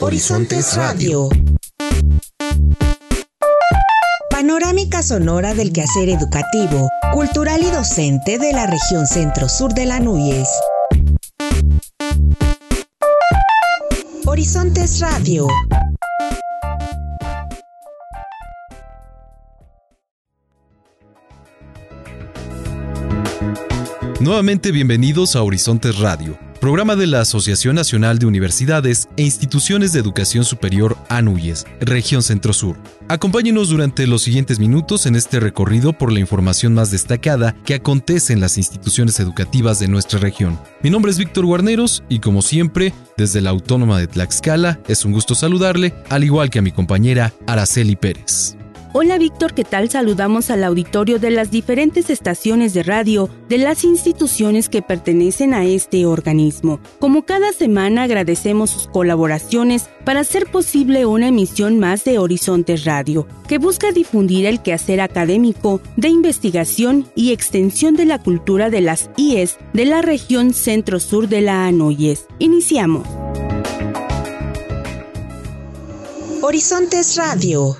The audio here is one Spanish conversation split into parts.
Horizontes Radio. Panorámica sonora del quehacer educativo, cultural y docente de la región centro-sur de la Núñez. Horizontes Radio. Nuevamente bienvenidos a Horizontes Radio, programa de la Asociación Nacional de Universidades e Instituciones de Educación Superior ANUYES, región Centro-Sur. Acompáñenos durante los siguientes minutos en este recorrido por la información más destacada que acontece en las instituciones educativas de nuestra región. Mi nombre es Víctor Guarneros y como siempre, desde la Autónoma de Tlaxcala, es un gusto saludarle, al igual que a mi compañera Araceli Pérez. Hola Víctor, ¿qué tal? Saludamos al auditorio de las diferentes estaciones de radio de las instituciones que pertenecen a este organismo. Como cada semana agradecemos sus colaboraciones para hacer posible una emisión más de Horizontes Radio, que busca difundir el quehacer académico de investigación y extensión de la cultura de las IES de la región centro-sur de la ANOYES. Iniciamos. Horizontes Radio.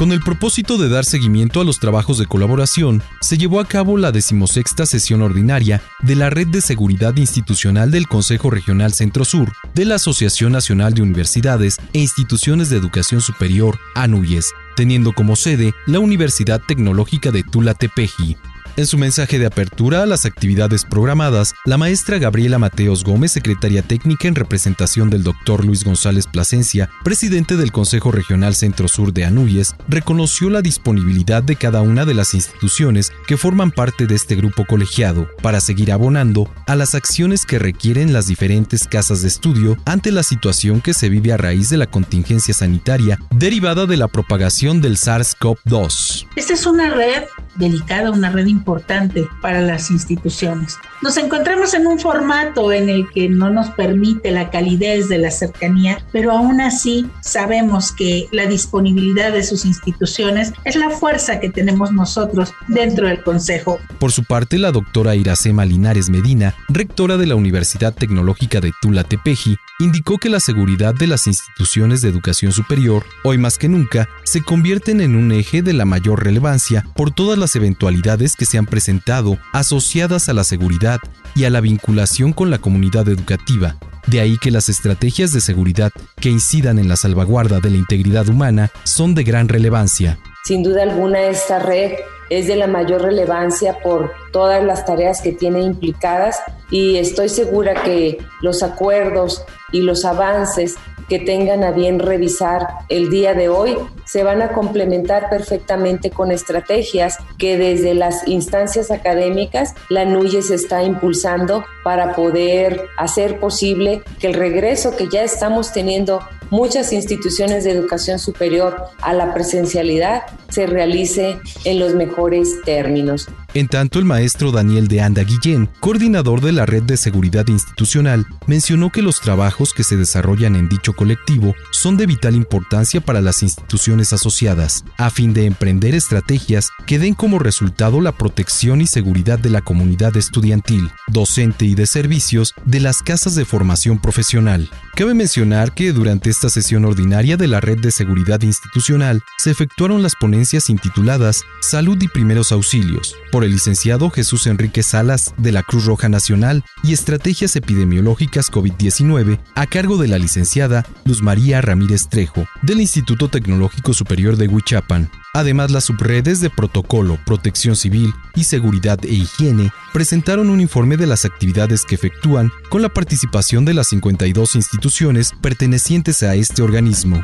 Con el propósito de dar seguimiento a los trabajos de colaboración, se llevó a cabo la decimosexta sesión ordinaria de la Red de Seguridad Institucional del Consejo Regional Centro-Sur de la Asociación Nacional de Universidades e Instituciones de Educación Superior, ANUYES, teniendo como sede la Universidad Tecnológica de Tula Tepeji. En su mensaje de apertura a las actividades programadas, la maestra Gabriela Mateos Gómez, secretaria técnica en representación del doctor Luis González Plasencia, presidente del Consejo Regional Centro Sur de Anuyes, reconoció la disponibilidad de cada una de las instituciones que forman parte de este grupo colegiado para seguir abonando a las acciones que requieren las diferentes casas de estudio ante la situación que se vive a raíz de la contingencia sanitaria derivada de la propagación del SARS-CoV-2. Esta es una red delicada, una red importante para las instituciones. Nos encontramos en un formato en el que no nos permite la calidez de la cercanía, pero aún así sabemos que la disponibilidad de sus instituciones es la fuerza que tenemos nosotros dentro del Consejo. Por su parte, la doctora Iracema Linares Medina, rectora de la Universidad Tecnológica de Tula Tepeji, indicó que la seguridad de las instituciones de educación superior, hoy más que nunca, se convierten en un eje de la mayor relevancia por todas las eventualidades que se han presentado asociadas a la seguridad y a la vinculación con la comunidad educativa. De ahí que las estrategias de seguridad que incidan en la salvaguarda de la integridad humana son de gran relevancia. Sin duda alguna esta red es de la mayor relevancia por todas las tareas que tiene implicadas y estoy segura que los acuerdos y los avances que tengan a bien revisar el día de hoy se van a complementar perfectamente con estrategias que desde las instancias académicas la NUYES está impulsando para poder hacer posible que el regreso que ya estamos teniendo muchas instituciones de educación superior a la presencialidad se realice en los mejores términos. En tanto, el maestro Daniel de Anda Guillén, coordinador de la Red de Seguridad Institucional, mencionó que los trabajos que se desarrollan en dicho colectivo son de vital importancia para las instituciones asociadas, a fin de emprender estrategias que den como resultado la protección y seguridad de la comunidad estudiantil, docente y de servicios de las casas de formación profesional. Cabe mencionar que durante esta sesión ordinaria de la Red de Seguridad Institucional se efectuaron las ponencias intituladas Salud y Primeros Auxilios, por el licenciado Jesús Enrique Salas de la Cruz Roja Nacional y Estrategias Epidemiológicas COVID-19 a cargo de la licenciada Luz María Ramírez Trejo del Instituto Tecnológico Superior de Huichapan. Además, las subredes de Protocolo, Protección Civil y Seguridad e Higiene presentaron un informe de las actividades que efectúan con la participación de las 52 instituciones pertenecientes a este organismo.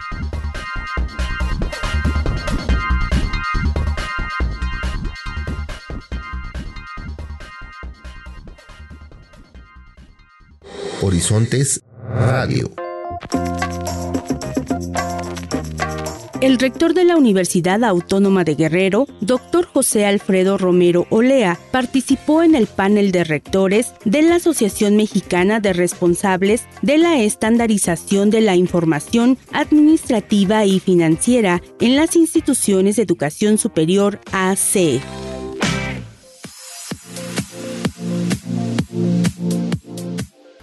Horizontes Radio. El rector de la Universidad Autónoma de Guerrero, doctor José Alfredo Romero Olea, participó en el panel de rectores de la Asociación Mexicana de Responsables de la Estandarización de la Información Administrativa y Financiera en las instituciones de educación superior AC.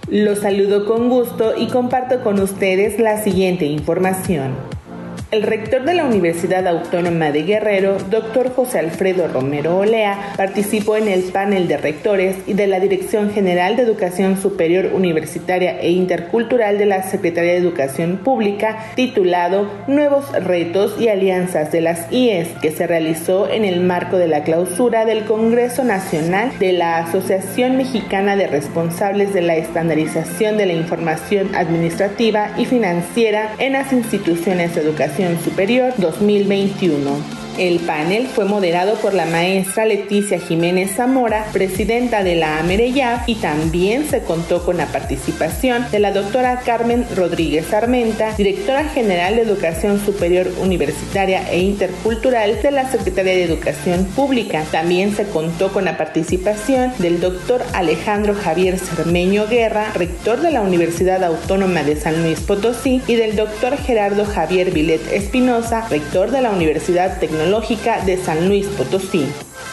Los saludo con gusto y comparto con ustedes la siguiente información. El rector de la Universidad Autónoma de Guerrero, doctor José Alfredo Romero Olea, participó en el panel de rectores y de la Dirección General de Educación Superior Universitaria e Intercultural de la Secretaría de Educación Pública, titulado Nuevos Retos y Alianzas de las IES, que se realizó en el marco de la clausura del Congreso Nacional de la Asociación Mexicana de Responsables de la Estandarización de la Información Administrativa y Financiera en las instituciones de educación Superior 2021. El panel fue moderado por la maestra Leticia Jiménez Zamora, presidenta de la AMEREYAF, y también se contó con la participación de la doctora Carmen Rodríguez Armenta, directora general de Educación Superior Universitaria e Intercultural de la Secretaría de Educación Pública. También se contó con la participación del doctor Alejandro Javier Cermeño Guerra, rector de la Universidad Autónoma de San Luis Potosí, y del doctor Gerardo Javier Vilet Espinosa, rector de la Universidad Tecnológica de San Luis Potosí.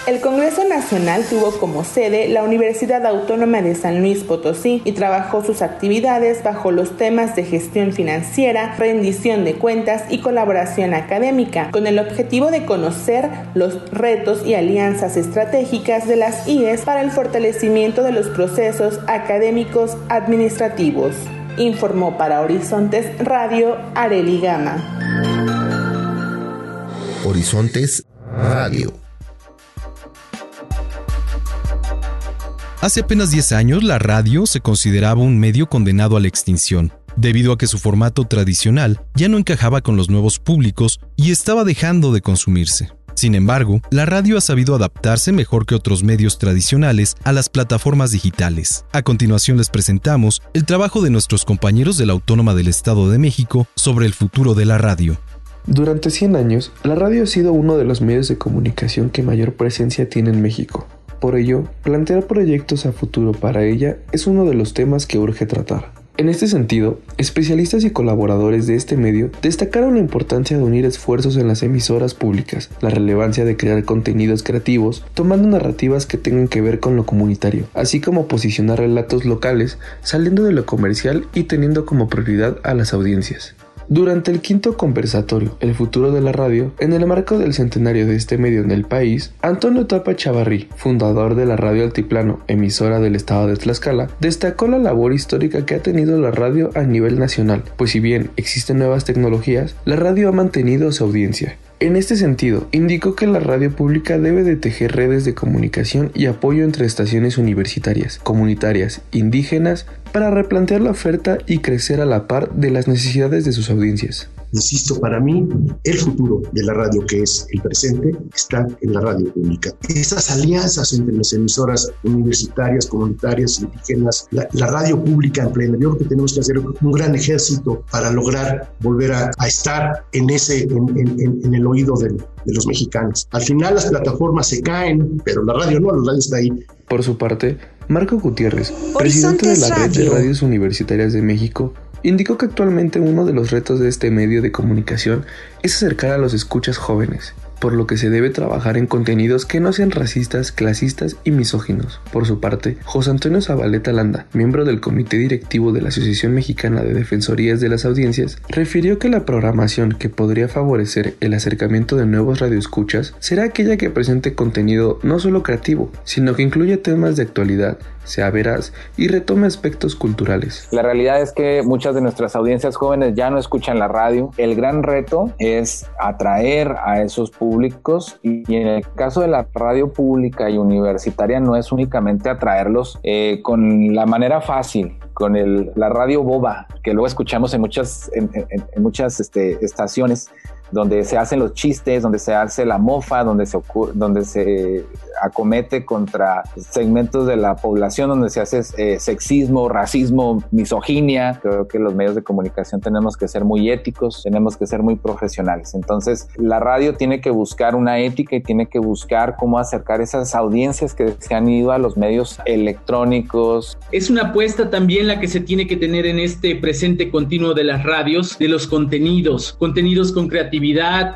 El Congreso Nacional tuvo como sede la Universidad Autónoma de San Luis Potosí y trabajó sus actividades bajo los temas de gestión financiera, rendición de cuentas y colaboración académica, con el objetivo de conocer los retos y alianzas estratégicas de las IES para el fortalecimiento de los procesos académicos administrativos. Informó para Horizontes Radio Areli Gama. Horizontes Radio. Hace apenas 10 años la radio se consideraba un medio condenado a la extinción, debido a que su formato tradicional ya no encajaba con los nuevos públicos y estaba dejando de consumirse. Sin embargo, la radio ha sabido adaptarse mejor que otros medios tradicionales a las plataformas digitales. A continuación les presentamos el trabajo de nuestros compañeros de la Autónoma del Estado de México sobre el futuro de la radio. Durante 100 años, la radio ha sido uno de los medios de comunicación que mayor presencia tiene en México. Por ello, plantear proyectos a futuro para ella es uno de los temas que urge tratar. En este sentido, especialistas y colaboradores de este medio destacaron la importancia de unir esfuerzos en las emisoras públicas, la relevancia de crear contenidos creativos, tomando narrativas que tengan que ver con lo comunitario, así como posicionar relatos locales, saliendo de lo comercial y teniendo como prioridad a las audiencias. Durante el quinto conversatorio El futuro de la radio, en el marco del centenario de este medio en el país, Antonio Tapa Chavarrí, fundador de la Radio Altiplano, emisora del estado de Tlaxcala, destacó la labor histórica que ha tenido la radio a nivel nacional, pues si bien existen nuevas tecnologías, la radio ha mantenido su audiencia en este sentido, indicó que la radio pública debe de tejer redes de comunicación y apoyo entre estaciones universitarias, comunitarias, indígenas, para replantear la oferta y crecer a la par de las necesidades de sus audiencias. Insisto, para mí el futuro de la radio, que es el presente, está en la radio pública. Esas alianzas entre las emisoras universitarias, comunitarias, indígenas, la, radio pública en pleno. Yo creo que tenemos que hacer un gran ejército para lograr volver a, estar en, ese, en, el oído de, de los mexicanos. Al final las plataformas se caen, pero la radio no, la radio está ahí. Por su parte, Marco Gutiérrez, presidente de la Red de Radios Universitarias de México, Indicó que actualmente uno de los retos de este medio de comunicación es acercar a los escuchas jóvenes por lo que se debe trabajar en contenidos que no sean racistas, clasistas y misóginos. Por su parte, José Antonio Zabaleta Landa, miembro del comité directivo de la Asociación Mexicana de Defensorías de las Audiencias, refirió que la programación que podría favorecer el acercamiento de nuevos radioescuchas será aquella que presente contenido no solo creativo, sino que incluya temas de actualidad, sea veraz y retome aspectos culturales. La realidad es que muchas de nuestras audiencias jóvenes ya no escuchan la radio. El gran reto es atraer a esos públicos y, en el caso de la radio pública y universitaria no es únicamente atraerlos eh, con la manera fácil, con el, la radio boba, que luego escuchamos en muchas, en, muchas este, estaciones donde se hacen los chistes, donde se hace la mofa, donde se, donde se acomete contra segmentos de la población, donde se hace eh, sexismo, racismo, misoginia. Creo que los medios de comunicación tenemos que ser muy éticos, tenemos que ser muy profesionales. Entonces, la radio tiene que buscar una ética y tiene que buscar cómo acercar esas audiencias que se han ido a los medios electrónicos. Es una apuesta también la que se tiene que tener en este presente continuo de las radios, de los contenidos, contenidos con creatividad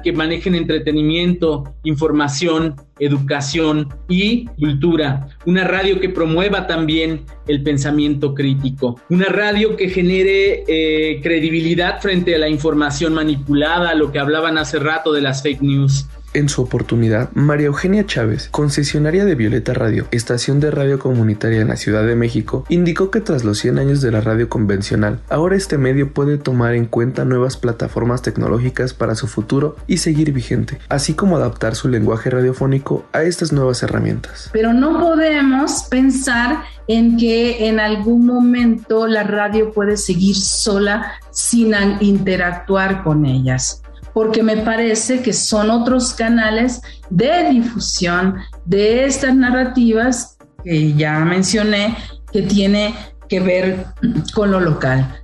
que manejen entretenimiento, información, educación y cultura. Una radio que promueva también el pensamiento crítico. Una radio que genere eh, credibilidad frente a la información manipulada, lo que hablaban hace rato de las fake news. En su oportunidad, María Eugenia Chávez, concesionaria de Violeta Radio, estación de radio comunitaria en la Ciudad de México, indicó que tras los 100 años de la radio convencional, ahora este medio puede tomar en cuenta nuevas plataformas tecnológicas para su futuro y seguir vigente, así como adaptar su lenguaje radiofónico a estas nuevas herramientas. Pero no podemos pensar en que en algún momento la radio puede seguir sola sin interactuar con ellas porque me parece que son otros canales de difusión de estas narrativas que ya mencioné, que tiene que ver con lo local.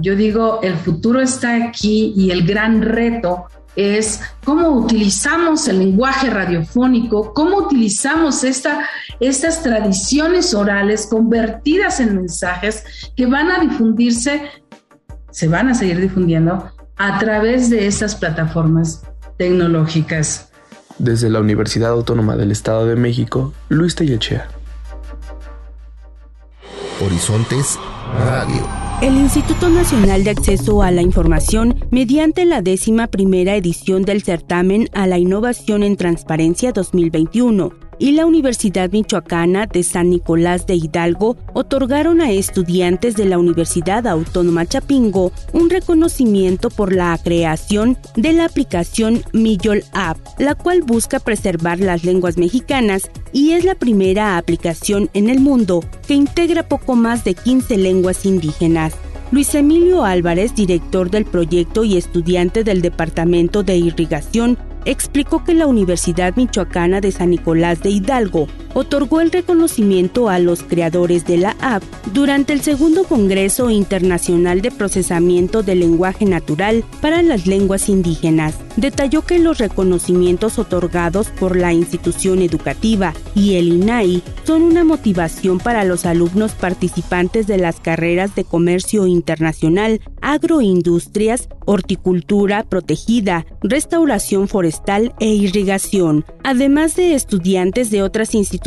Yo digo, el futuro está aquí y el gran reto es cómo utilizamos el lenguaje radiofónico, cómo utilizamos esta, estas tradiciones orales convertidas en mensajes que van a difundirse, se van a seguir difundiendo a través de esas plataformas tecnológicas. Desde la Universidad Autónoma del Estado de México, Luis Tellechea. Horizontes Radio. El Instituto Nacional de Acceso a la Información, mediante la décima primera edición del certamen a la innovación en transparencia 2021, y la Universidad Michoacana de San Nicolás de Hidalgo otorgaron a estudiantes de la Universidad Autónoma Chapingo un reconocimiento por la creación de la aplicación Millol App, la cual busca preservar las lenguas mexicanas y es la primera aplicación en el mundo que integra poco más de 15 lenguas indígenas. Luis Emilio Álvarez, director del proyecto y estudiante del Departamento de Irrigación explicó que la Universidad Michoacana de San Nicolás de Hidalgo otorgó el reconocimiento a los creadores de la app durante el segundo Congreso Internacional de Procesamiento del Lenguaje Natural para las Lenguas Indígenas. Detalló que los reconocimientos otorgados por la institución educativa y el INAI son una motivación para los alumnos participantes de las carreras de comercio internacional, agroindustrias, horticultura protegida, restauración forestal e irrigación, además de estudiantes de otras instituciones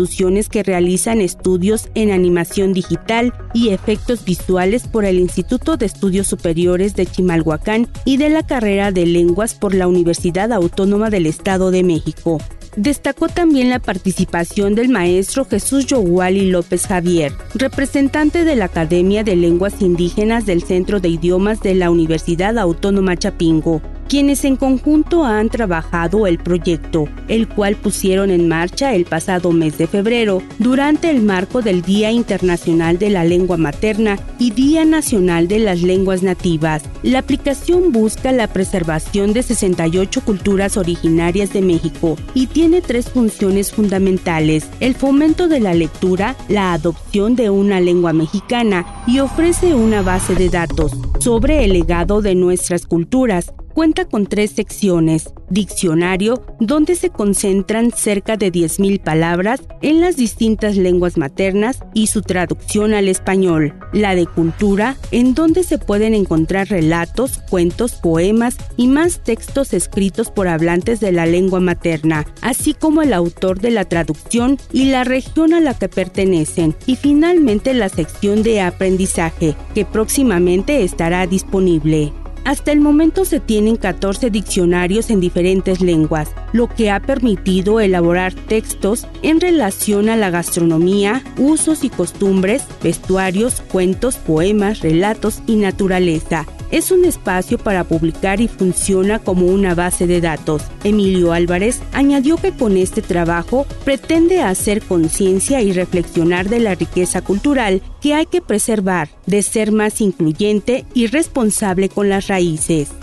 que realizan estudios en animación digital y efectos visuales por el Instituto de Estudios Superiores de Chimalhuacán y de la carrera de lenguas por la Universidad Autónoma del Estado de México. Destacó también la participación del maestro Jesús Yoguali López Javier, representante de la Academia de Lenguas Indígenas del Centro de Idiomas de la Universidad Autónoma Chapingo, quienes en conjunto han trabajado el proyecto, el cual pusieron en marcha el pasado mes de febrero durante el marco del Día Internacional de la Lengua Materna y Día Nacional de las Lenguas Nativas. La aplicación busca la preservación de 68 culturas originarias de México y tiene tres funciones fundamentales, el fomento de la lectura, la adopción de una lengua mexicana y ofrece una base de datos sobre el legado de nuestras culturas, cuenta con tres secciones. Diccionario, donde se concentran cerca de 10.000 palabras en las distintas lenguas maternas y su traducción al español. La de cultura, en donde se pueden encontrar relatos, cuentos, poemas y más textos escritos por hablantes de la lengua materna, así como el autor de la traducción y la región a la que pertenecen. Y finalmente la sección de aprendizaje, que próximamente estará disponible. Hasta el momento se tienen 14 diccionarios en diferentes lenguas, lo que ha permitido elaborar textos en relación a la gastronomía, usos y costumbres, vestuarios, cuentos, poemas, relatos y naturaleza es un espacio para publicar y funciona como una base de datos. Emilio Álvarez añadió que con este trabajo pretende hacer conciencia y reflexionar de la riqueza cultural que hay que preservar, de ser más incluyente y responsable con las raíces.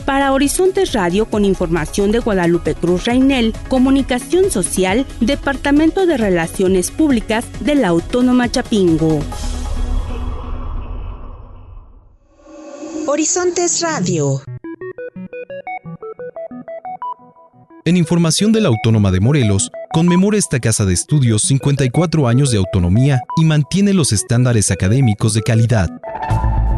Para Horizontes Radio, con información de Guadalupe Cruz Reinel, Comunicación Social, Departamento de Relaciones Públicas de la Autónoma Chapingo. Horizontes Radio. En información de la Autónoma de Morelos, conmemora esta casa de estudios 54 años de autonomía y mantiene los estándares académicos de calidad.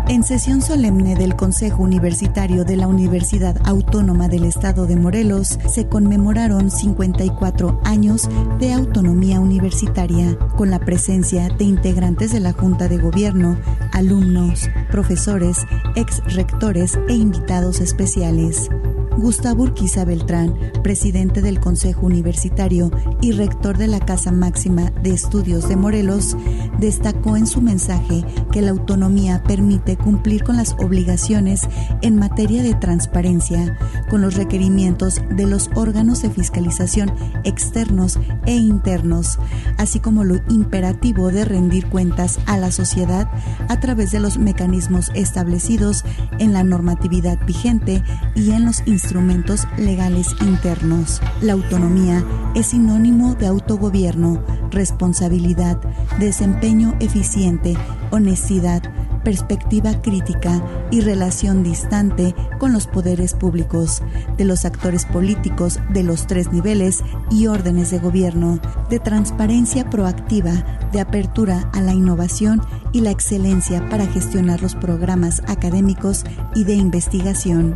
En sesión solemne del Consejo Universitario de la Universidad Autónoma del Estado de Morelos se conmemoraron 54 años de autonomía universitaria, con la presencia de integrantes de la Junta de Gobierno, alumnos, profesores, ex rectores e invitados especiales. Gustavo Urquiza Beltrán, presidente del Consejo Universitario y rector de la Casa Máxima de Estudios de Morelos, destacó en su mensaje que la autonomía permite cumplir con las obligaciones en materia de transparencia, con los requerimientos de los órganos de fiscalización externos e internos, así como lo imperativo de rendir cuentas a la sociedad a través de los mecanismos establecidos en la normatividad vigente y en los instrumentos legales internos. La autonomía es sinónimo de autogobierno, responsabilidad, desempeño eficiente, honestidad, perspectiva crítica y relación distante con los poderes públicos, de los actores políticos de los tres niveles y órdenes de gobierno, de transparencia proactiva, de apertura a la innovación y la excelencia para gestionar los programas académicos y de investigación.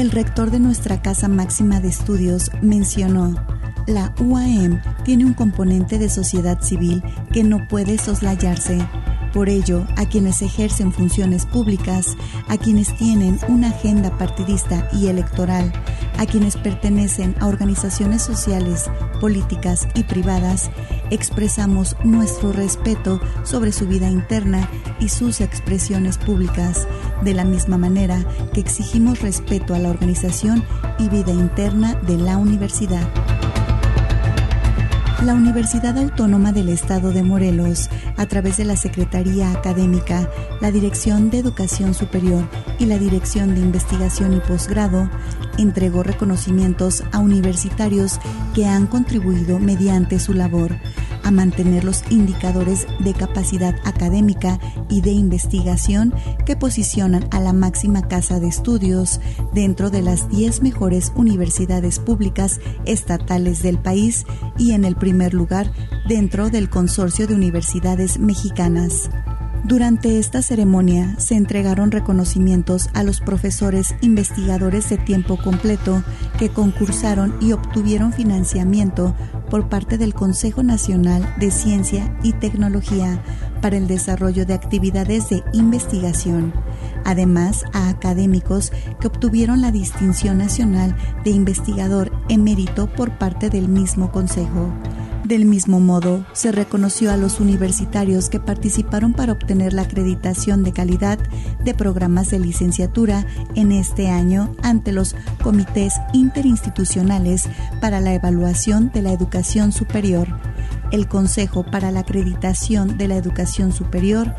El rector de nuestra Casa Máxima de Estudios mencionó, la UAM tiene un componente de sociedad civil que no puede soslayarse. Por ello, a quienes ejercen funciones públicas, a quienes tienen una agenda partidista y electoral, a quienes pertenecen a organizaciones sociales, políticas y privadas, expresamos nuestro respeto sobre su vida interna y sus expresiones públicas, de la misma manera que exigimos respeto a la organización y vida interna de la universidad. La Universidad Autónoma del Estado de Morelos, a través de la Secretaría Académica, la Dirección de Educación Superior y la Dirección de Investigación y Posgrado, entregó reconocimientos a universitarios que han contribuido mediante su labor mantener los indicadores de capacidad académica y de investigación que posicionan a la máxima casa de estudios dentro de las 10 mejores universidades públicas estatales del país y en el primer lugar dentro del consorcio de universidades mexicanas. Durante esta ceremonia se entregaron reconocimientos a los profesores investigadores de tiempo completo que concursaron y obtuvieron financiamiento por parte del Consejo Nacional de Ciencia y Tecnología para el desarrollo de actividades de investigación, además a académicos que obtuvieron la distinción nacional de investigador emérito por parte del mismo Consejo. Del mismo modo, se reconoció a los universitarios que participaron para obtener la acreditación de calidad de programas de licenciatura en este año ante los comités interinstitucionales para la evaluación de la educación superior, el Consejo para la Acreditación de la Educación Superior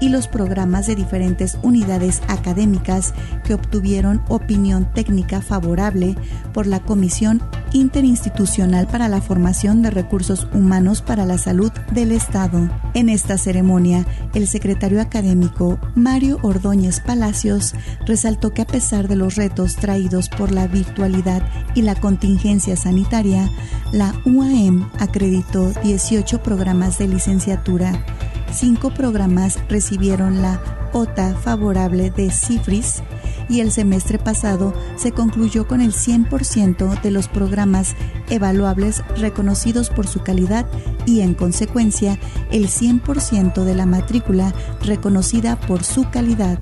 y los programas de diferentes unidades académicas que obtuvieron opinión técnica favorable por la Comisión Interinstitucional para la Formación de Recursos Humanos para la Salud del Estado. En esta ceremonia, el secretario académico Mario Ordóñez Palacios resaltó que a pesar de los retos traídos por la virtualidad y la contingencia sanitaria, la UAM acreditó 18 programas de licenciatura. Cinco programas recibieron la OTA favorable de CIFRIS y el semestre pasado se concluyó con el 100% de los programas evaluables reconocidos por su calidad y en consecuencia el 100% de la matrícula reconocida por su calidad.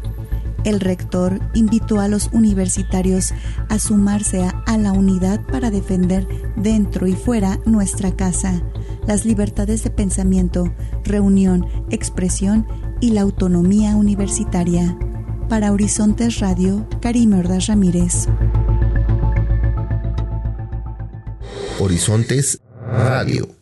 El rector invitó a los universitarios a sumarse a, la unidad para defender dentro y fuera nuestra casa las libertades de pensamiento, reunión, expresión y la autonomía universitaria. Para Horizontes Radio, Karim Ordaz Ramírez. Horizontes Radio.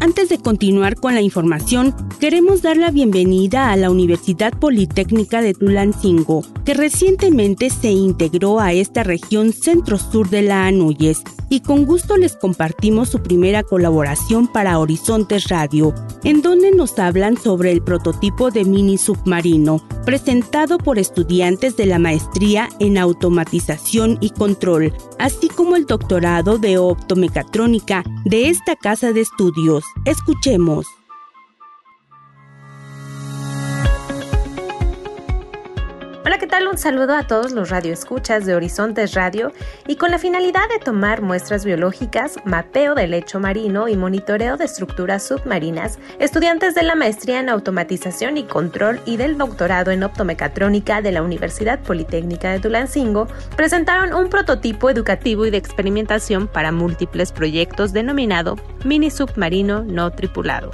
Antes de continuar con la información, queremos dar la bienvenida a la Universidad Politécnica de Tulancingo, que recientemente se integró a esta región centro-sur de la Anuyes y con gusto les compartimos su primera colaboración para Horizontes Radio, en donde nos hablan sobre el prototipo de mini submarino, presentado por estudiantes de la maestría en automatización y control, así como el doctorado de optomecatrónica de esta casa de estudios. Escuchemos. Hola, ¿qué tal? Un saludo a todos los radioescuchas de Horizontes Radio y con la finalidad de tomar muestras biológicas, mapeo del lecho marino y monitoreo de estructuras submarinas, estudiantes de la maestría en automatización y control y del doctorado en optomecatrónica de la Universidad Politécnica de Tulancingo presentaron un prototipo educativo y de experimentación para múltiples proyectos denominado Mini Submarino No Tripulado.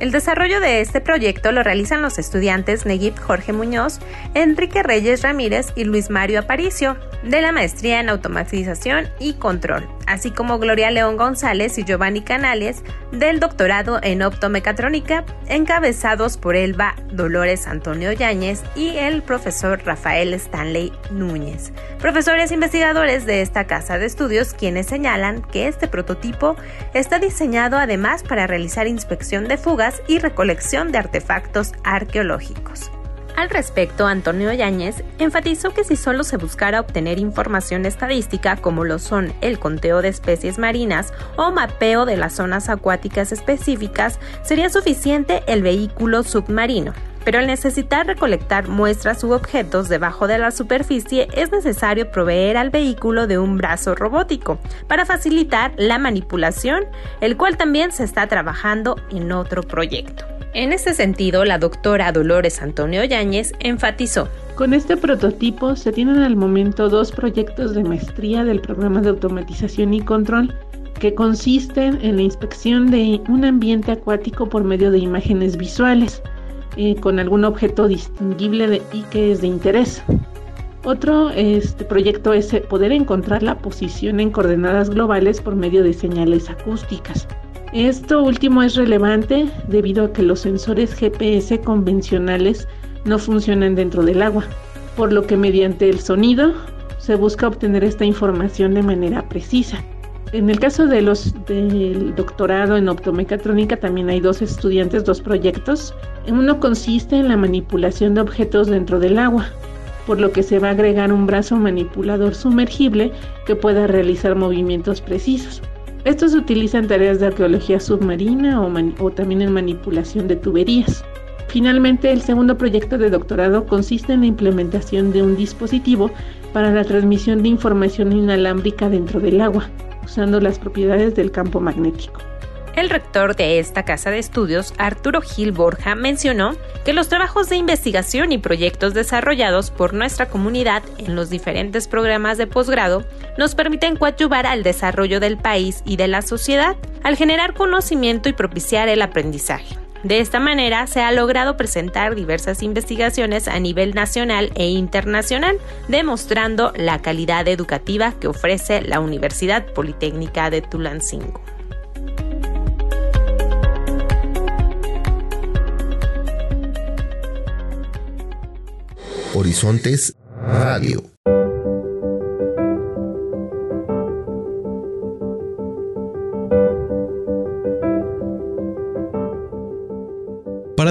El desarrollo de este proyecto lo realizan los estudiantes Neguip Jorge Muñoz, Enrique Reyes Ramírez y Luis Mario Aparicio, de la maestría en automatización y control, así como Gloria León González y Giovanni Canales, del doctorado en optomecatrónica, encabezados por Elba Dolores Antonio Yáñez y el profesor Rafael Stanley Núñez, profesores investigadores de esta casa de estudios, quienes señalan que este prototipo está diseñado además para realizar inspección de fugas y recolección de artefactos arqueológicos. Al respecto, Antonio Yáñez enfatizó que si solo se buscara obtener información estadística como lo son el conteo de especies marinas o mapeo de las zonas acuáticas específicas, sería suficiente el vehículo submarino. Pero al necesitar recolectar muestras u objetos debajo de la superficie es necesario proveer al vehículo de un brazo robótico para facilitar la manipulación, el cual también se está trabajando en otro proyecto. En este sentido, la doctora Dolores Antonio Yáñez enfatizó. Con este prototipo se tienen al momento dos proyectos de maestría del programa de automatización y control que consisten en la inspección de un ambiente acuático por medio de imágenes visuales eh, con algún objeto distinguible y que es de interés. Otro este proyecto es poder encontrar la posición en coordenadas globales por medio de señales acústicas. Esto último es relevante debido a que los sensores GPS convencionales no funcionan dentro del agua, por lo que mediante el sonido se busca obtener esta información de manera precisa. En el caso de los del doctorado en optomecatrónica también hay dos estudiantes, dos proyectos. Uno consiste en la manipulación de objetos dentro del agua, por lo que se va a agregar un brazo manipulador sumergible que pueda realizar movimientos precisos. Estos utilizan tareas de arqueología submarina o, también en manipulación de tuberías. Finalmente, el segundo proyecto de doctorado consiste en la implementación de un dispositivo para la transmisión de información inalámbrica dentro del agua, usando las propiedades del campo magnético. El rector de esta casa de estudios, Arturo Gil Borja, mencionó que los trabajos de investigación y proyectos desarrollados por nuestra comunidad en los diferentes programas de posgrado nos permiten coadyuvar al desarrollo del país y de la sociedad, al generar conocimiento y propiciar el aprendizaje. De esta manera se ha logrado presentar diversas investigaciones a nivel nacional e internacional, demostrando la calidad educativa que ofrece la Universidad Politécnica de Tulancingo. Horizontes Radio.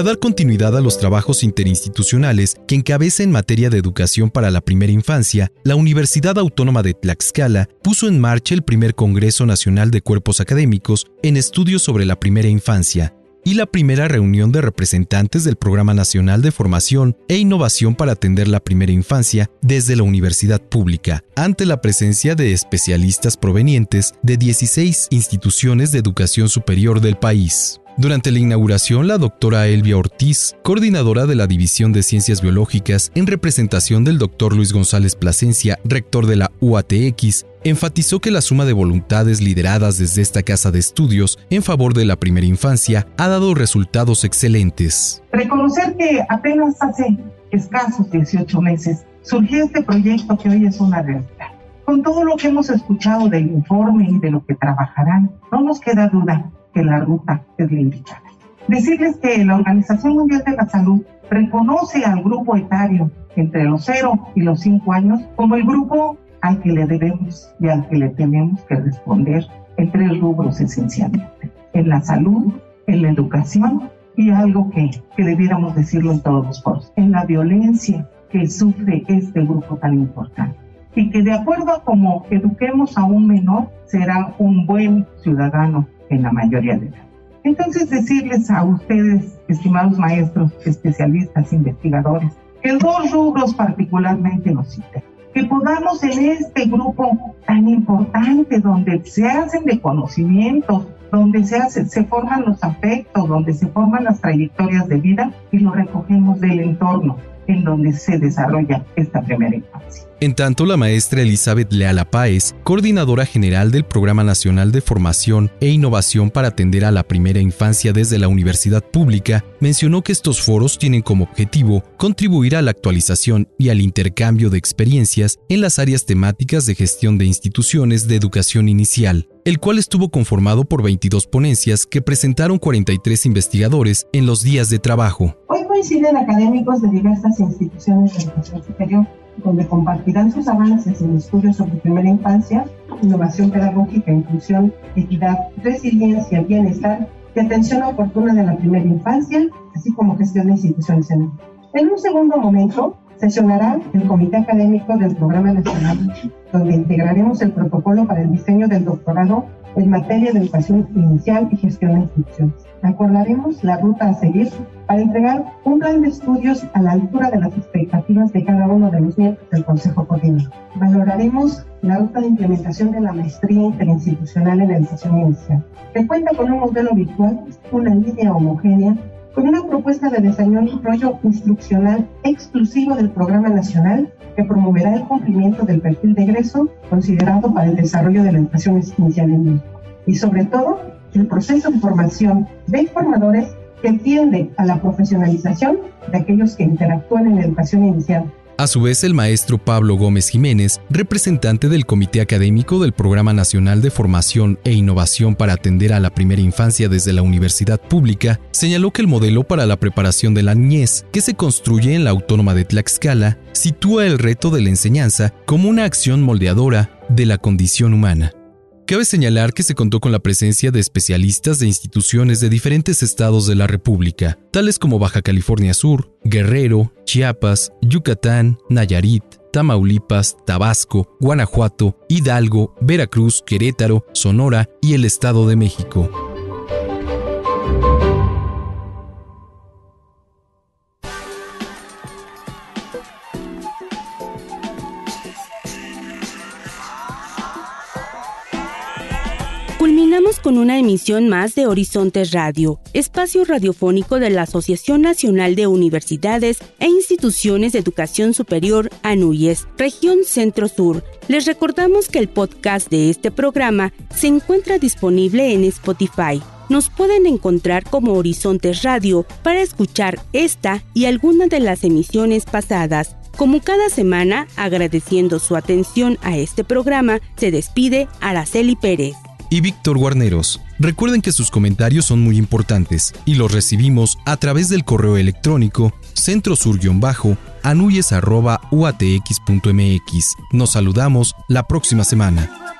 Para dar continuidad a los trabajos interinstitucionales que encabeza en materia de educación para la primera infancia, la Universidad Autónoma de Tlaxcala puso en marcha el primer Congreso Nacional de Cuerpos Académicos en estudios sobre la primera infancia, y la primera reunión de representantes del Programa Nacional de Formación e Innovación para atender la primera infancia desde la universidad pública, ante la presencia de especialistas provenientes de 16 instituciones de educación superior del país. Durante la inauguración, la doctora Elvia Ortiz, coordinadora de la División de Ciencias Biológicas, en representación del doctor Luis González Plasencia, rector de la UATX, enfatizó que la suma de voluntades lideradas desde esta casa de estudios en favor de la primera infancia ha dado resultados excelentes. Reconocer que apenas hace escasos 18 meses surgió este proyecto que hoy es una realidad. Con todo lo que hemos escuchado del informe y de lo que trabajarán, no nos queda duda que la ruta es la indicada. Decirles que la Organización Mundial de la Salud reconoce al grupo etario entre los 0 y los 5 años como el grupo al que le debemos y al que le tenemos que responder en tres rubros esencialmente, en la salud, en la educación y algo que, que debiéramos decirlo en todos los foros, en la violencia que sufre este grupo tan importante y que de acuerdo a cómo eduquemos a un menor será un buen ciudadano en la mayoría de edad. Entonces decirles a ustedes, estimados maestros, especialistas, investigadores, que dos rubros particularmente los citen. Que podamos en este grupo tan importante donde se hacen de conocimientos, donde se, forman los afectos, donde se forman las trayectorias de vida y lo recogemos del entorno en donde se desarrolla esta primera infancia. En tanto, la maestra Elizabeth Leala Páez, coordinadora general del Programa Nacional de Formación e Innovación para atender a la primera infancia desde la universidad pública, mencionó que estos foros tienen como objetivo contribuir a la actualización y al intercambio de experiencias en las áreas temáticas de gestión de instituciones de educación inicial, el cual estuvo conformado por 22 ponencias que presentaron 43 investigadores en los días de trabajo. Hoy coinciden académicos de diversas instituciones de educación superior donde compartirán sus avances en estudios sobre primera infancia, innovación pedagógica, inclusión, equidad, resiliencia, bienestar y atención oportuna de la primera infancia, así como gestión de instituciones en En un segundo momento, sesionará el Comité Académico del Programa Nacional, donde integraremos el protocolo para el diseño del doctorado en materia de educación inicial y gestión de instituciones. Acordaremos la ruta a seguir para entregar un plan de estudios a la altura de las expectativas de cada uno de los miembros del Consejo Coordinador. Valoraremos la ruta de implementación de la maestría interinstitucional en educación inicial, que cuenta con un modelo virtual, una línea homogénea, con una propuesta de desarrollo instruccional exclusivo del Programa Nacional que promoverá el cumplimiento del perfil de egreso considerado para el desarrollo de la educación inicial en México. Y sobre todo, el proceso de formación de formadores que tiende a la profesionalización de aquellos que interactúan en la educación inicial. A su vez, el maestro Pablo Gómez Jiménez, representante del Comité Académico del Programa Nacional de Formación e Innovación para atender a la primera infancia desde la universidad pública, señaló que el modelo para la preparación de la niñez, que se construye en la Autónoma de Tlaxcala, sitúa el reto de la enseñanza como una acción moldeadora de la condición humana. Cabe señalar que se contó con la presencia de especialistas de instituciones de diferentes estados de la República, tales como Baja California Sur, Guerrero, Chiapas, Yucatán, Nayarit, Tamaulipas, Tabasco, Guanajuato, Hidalgo, Veracruz, Querétaro, Sonora y el Estado de México. Con una emisión más de Horizontes Radio, espacio radiofónico de la Asociación Nacional de Universidades e Instituciones de Educación Superior, ANUYES, región Centro-Sur. Les recordamos que el podcast de este programa se encuentra disponible en Spotify. Nos pueden encontrar como Horizontes Radio para escuchar esta y alguna de las emisiones pasadas. Como cada semana, agradeciendo su atención a este programa, se despide Araceli Pérez y Víctor Guarneros. Recuerden que sus comentarios son muy importantes y los recibimos a través del correo electrónico centrosur-uatx.mx. Nos saludamos la próxima semana.